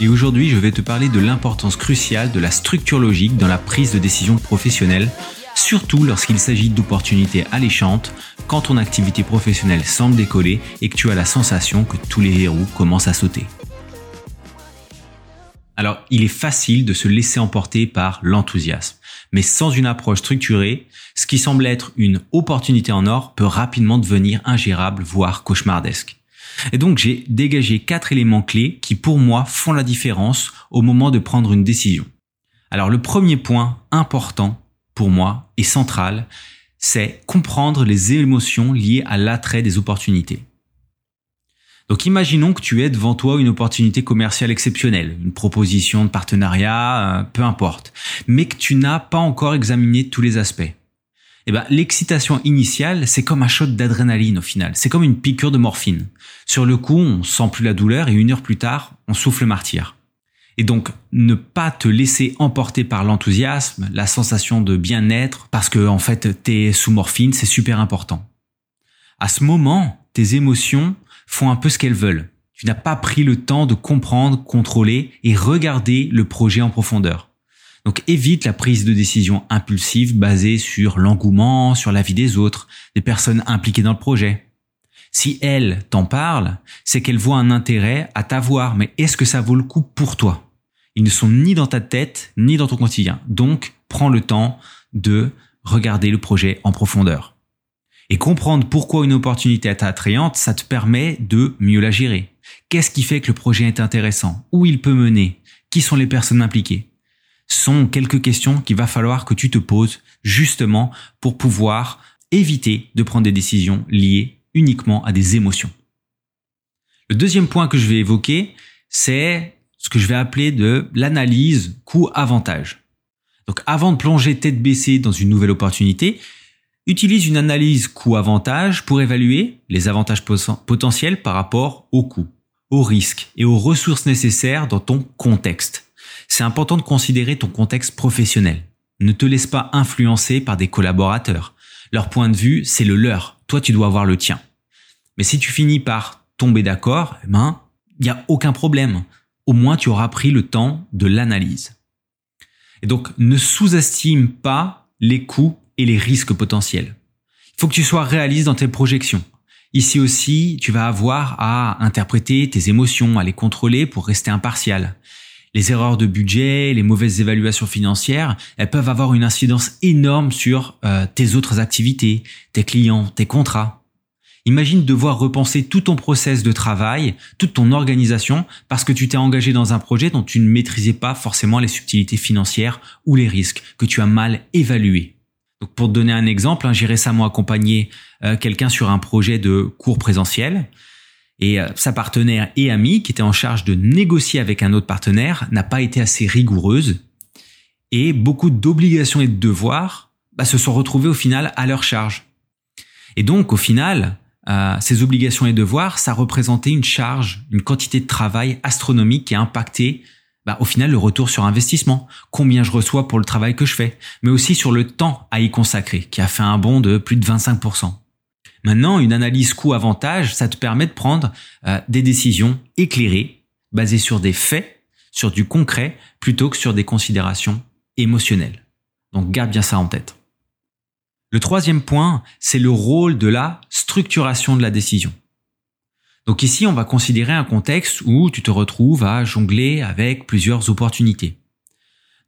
et aujourd'hui je vais te parler de l'importance cruciale de la structure logique dans la prise de décision professionnelle, surtout lorsqu'il s'agit d'opportunités alléchantes, quand ton activité professionnelle semble décoller et que tu as la sensation que tous les verrous commencent à sauter. Alors, il est facile de se laisser emporter par l'enthousiasme, mais sans une approche structurée, ce qui semble être une opportunité en or peut rapidement devenir ingérable, voire cauchemardesque. Et donc j'ai dégagé quatre éléments clés qui pour moi font la différence au moment de prendre une décision. Alors le premier point important pour moi et central, c'est comprendre les émotions liées à l'attrait des opportunités. Donc imaginons que tu aies devant toi une opportunité commerciale exceptionnelle, une proposition de partenariat, euh, peu importe, mais que tu n'as pas encore examiné tous les aspects eh ben, l'excitation initiale, c'est comme un shot d'adrénaline au final. C'est comme une piqûre de morphine. Sur le coup, on sent plus la douleur et une heure plus tard, on souffle martyr. Et donc, ne pas te laisser emporter par l'enthousiasme, la sensation de bien-être, parce que, en fait, t'es sous morphine, c'est super important. À ce moment, tes émotions font un peu ce qu'elles veulent. Tu n'as pas pris le temps de comprendre, contrôler et regarder le projet en profondeur. Donc évite la prise de décision impulsive basée sur l'engouement, sur la vie des autres, des personnes impliquées dans le projet. Si elle t'en parle, c'est qu'elle voit un intérêt à t'avoir, mais est-ce que ça vaut le coup pour toi? Ils ne sont ni dans ta tête, ni dans ton quotidien. Donc, prends le temps de regarder le projet en profondeur. Et comprendre pourquoi une opportunité est attrayante, ça te permet de mieux la gérer. Qu'est-ce qui fait que le projet est intéressant? Où il peut mener? Qui sont les personnes impliquées? Sont quelques questions qu'il va falloir que tu te poses justement pour pouvoir éviter de prendre des décisions liées uniquement à des émotions. Le deuxième point que je vais évoquer, c'est ce que je vais appeler de l'analyse coût-avantage. Donc avant de plonger tête baissée dans une nouvelle opportunité, utilise une analyse coût-avantage pour évaluer les avantages potentiels par rapport aux coûts, aux risques et aux ressources nécessaires dans ton contexte c'est important de considérer ton contexte professionnel. Ne te laisse pas influencer par des collaborateurs. Leur point de vue, c'est le leur. Toi, tu dois avoir le tien. Mais si tu finis par tomber d'accord, eh ben, il n'y a aucun problème. Au moins, tu auras pris le temps de l'analyse. Et donc, ne sous-estime pas les coûts et les risques potentiels. Il faut que tu sois réaliste dans tes projections. Ici aussi, tu vas avoir à interpréter tes émotions, à les contrôler pour rester impartial les erreurs de budget, les mauvaises évaluations financières, elles peuvent avoir une incidence énorme sur euh, tes autres activités, tes clients, tes contrats. Imagine devoir repenser tout ton process de travail, toute ton organisation, parce que tu t'es engagé dans un projet dont tu ne maîtrisais pas forcément les subtilités financières ou les risques que tu as mal évalués. Donc pour te donner un exemple, hein, j'ai récemment accompagné euh, quelqu'un sur un projet de cours présentiel. Et euh, sa partenaire et amie, qui était en charge de négocier avec un autre partenaire, n'a pas été assez rigoureuse. Et beaucoup d'obligations et de devoirs bah, se sont retrouvés au final à leur charge. Et donc, au final, euh, ces obligations et devoirs, ça représentait une charge, une quantité de travail astronomique qui a impacté bah, au final le retour sur investissement, combien je reçois pour le travail que je fais, mais aussi sur le temps à y consacrer, qui a fait un bond de plus de 25%. Maintenant, une analyse coût-avantage, ça te permet de prendre euh, des décisions éclairées, basées sur des faits, sur du concret, plutôt que sur des considérations émotionnelles. Donc garde bien ça en tête. Le troisième point, c'est le rôle de la structuration de la décision. Donc ici, on va considérer un contexte où tu te retrouves à jongler avec plusieurs opportunités.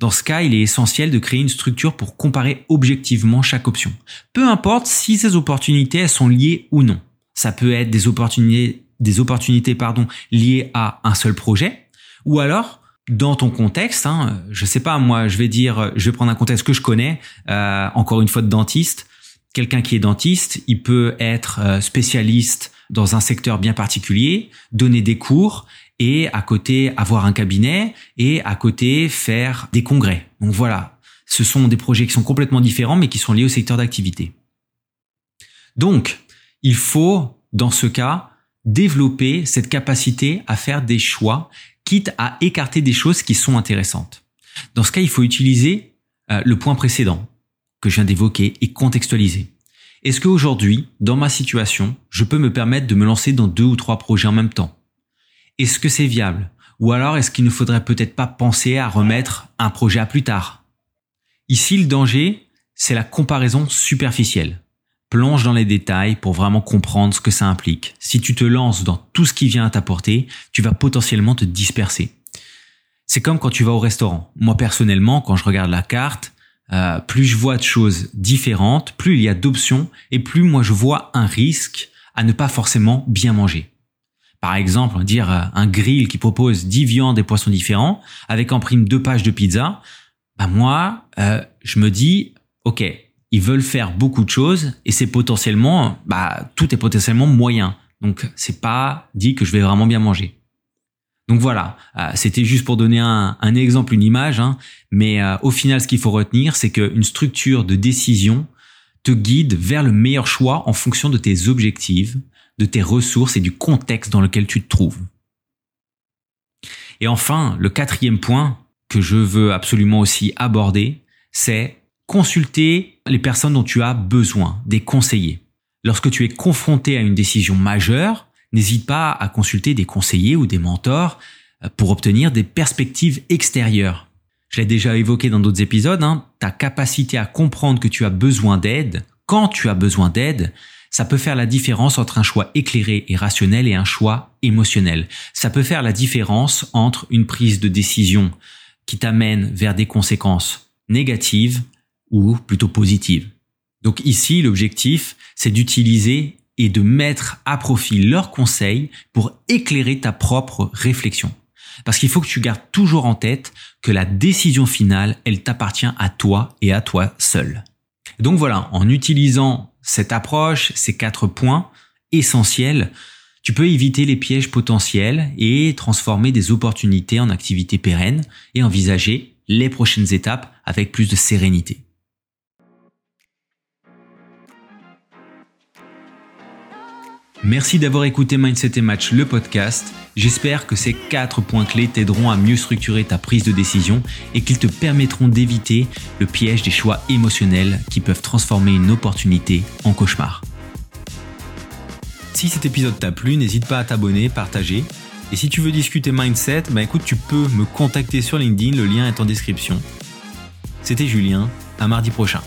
Dans ce cas, il est essentiel de créer une structure pour comparer objectivement chaque option. Peu importe si ces opportunités sont liées ou non. Ça peut être des opportunités, liées à un seul projet, ou alors dans ton contexte, hein, je sais pas, moi, je vais dire, je vais prendre un contexte que je connais, euh, encore une fois de dentiste. Quelqu'un qui est dentiste, il peut être euh, spécialiste dans un secteur bien particulier, donner des cours et à côté avoir un cabinet et à côté faire des congrès. Donc voilà, ce sont des projets qui sont complètement différents mais qui sont liés au secteur d'activité. Donc, il faut, dans ce cas, développer cette capacité à faire des choix, quitte à écarter des choses qui sont intéressantes. Dans ce cas, il faut utiliser euh, le point précédent que je viens d'évoquer et contextualiser. Est-ce qu'aujourd'hui, dans ma situation, je peux me permettre de me lancer dans deux ou trois projets en même temps? Est-ce que c'est viable? Ou alors est-ce qu'il ne faudrait peut-être pas penser à remettre un projet à plus tard? Ici, le danger, c'est la comparaison superficielle plonge dans les détails pour vraiment comprendre ce que ça implique. Si tu te lances dans tout ce qui vient à t'apporter, tu vas potentiellement te disperser. C'est comme quand tu vas au restaurant. Moi personnellement, quand je regarde la carte, euh, plus je vois de choses différentes, plus il y a d'options et plus moi je vois un risque à ne pas forcément bien manger. Par exemple, dire euh, un grill qui propose 10 viandes et poissons différents avec en prime deux pages de pizza, bah moi, euh, je me dis, ok, ils veulent faire beaucoup de choses et c'est potentiellement, bah, tout est potentiellement moyen. Donc, c'est pas dit que je vais vraiment bien manger. Donc voilà, euh, c'était juste pour donner un, exemple, une image, hein. mais euh, au final, ce qu'il faut retenir, c'est qu'une structure de décision te guide vers le meilleur choix en fonction de tes objectifs, de tes ressources et du contexte dans lequel tu te trouves. Et enfin, le quatrième point que je veux absolument aussi aborder, c'est consulter les personnes dont tu as besoin, des conseillers. Lorsque tu es confronté à une décision majeure, n'hésite pas à consulter des conseillers ou des mentors euh, pour obtenir des perspectives extérieures. Je l'ai déjà évoqué dans d'autres épisodes, hein, ta capacité à comprendre que tu as besoin d'aide, quand tu as besoin d'aide, ça peut faire la différence entre un choix éclairé et rationnel et un choix émotionnel. Ça peut faire la différence entre une prise de décision qui t'amène vers des conséquences négatives ou plutôt positive. Donc ici, l'objectif, c'est d'utiliser et de mettre à profit leurs conseils pour éclairer ta propre réflexion. Parce qu'il faut que tu gardes toujours en tête que la décision finale, elle t'appartient à toi et à toi seul. Donc voilà, en utilisant cette approche, ces quatre points essentiels, tu peux éviter les pièges potentiels et transformer des opportunités en activités pérennes et envisager les prochaines étapes avec plus de sérénité. Merci d'avoir écouté Mindset et Match, le podcast. J'espère que ces quatre points clés t'aideront à mieux structurer ta prise de décision et qu'ils te permettront d'éviter le piège des choix émotionnels qui peuvent transformer une opportunité en cauchemar. Si cet épisode t'a plu, n'hésite pas à t'abonner, partager. Et si tu veux discuter mindset, bah écoute, tu peux me contacter sur LinkedIn, le lien est en description. C'était Julien, à mardi prochain.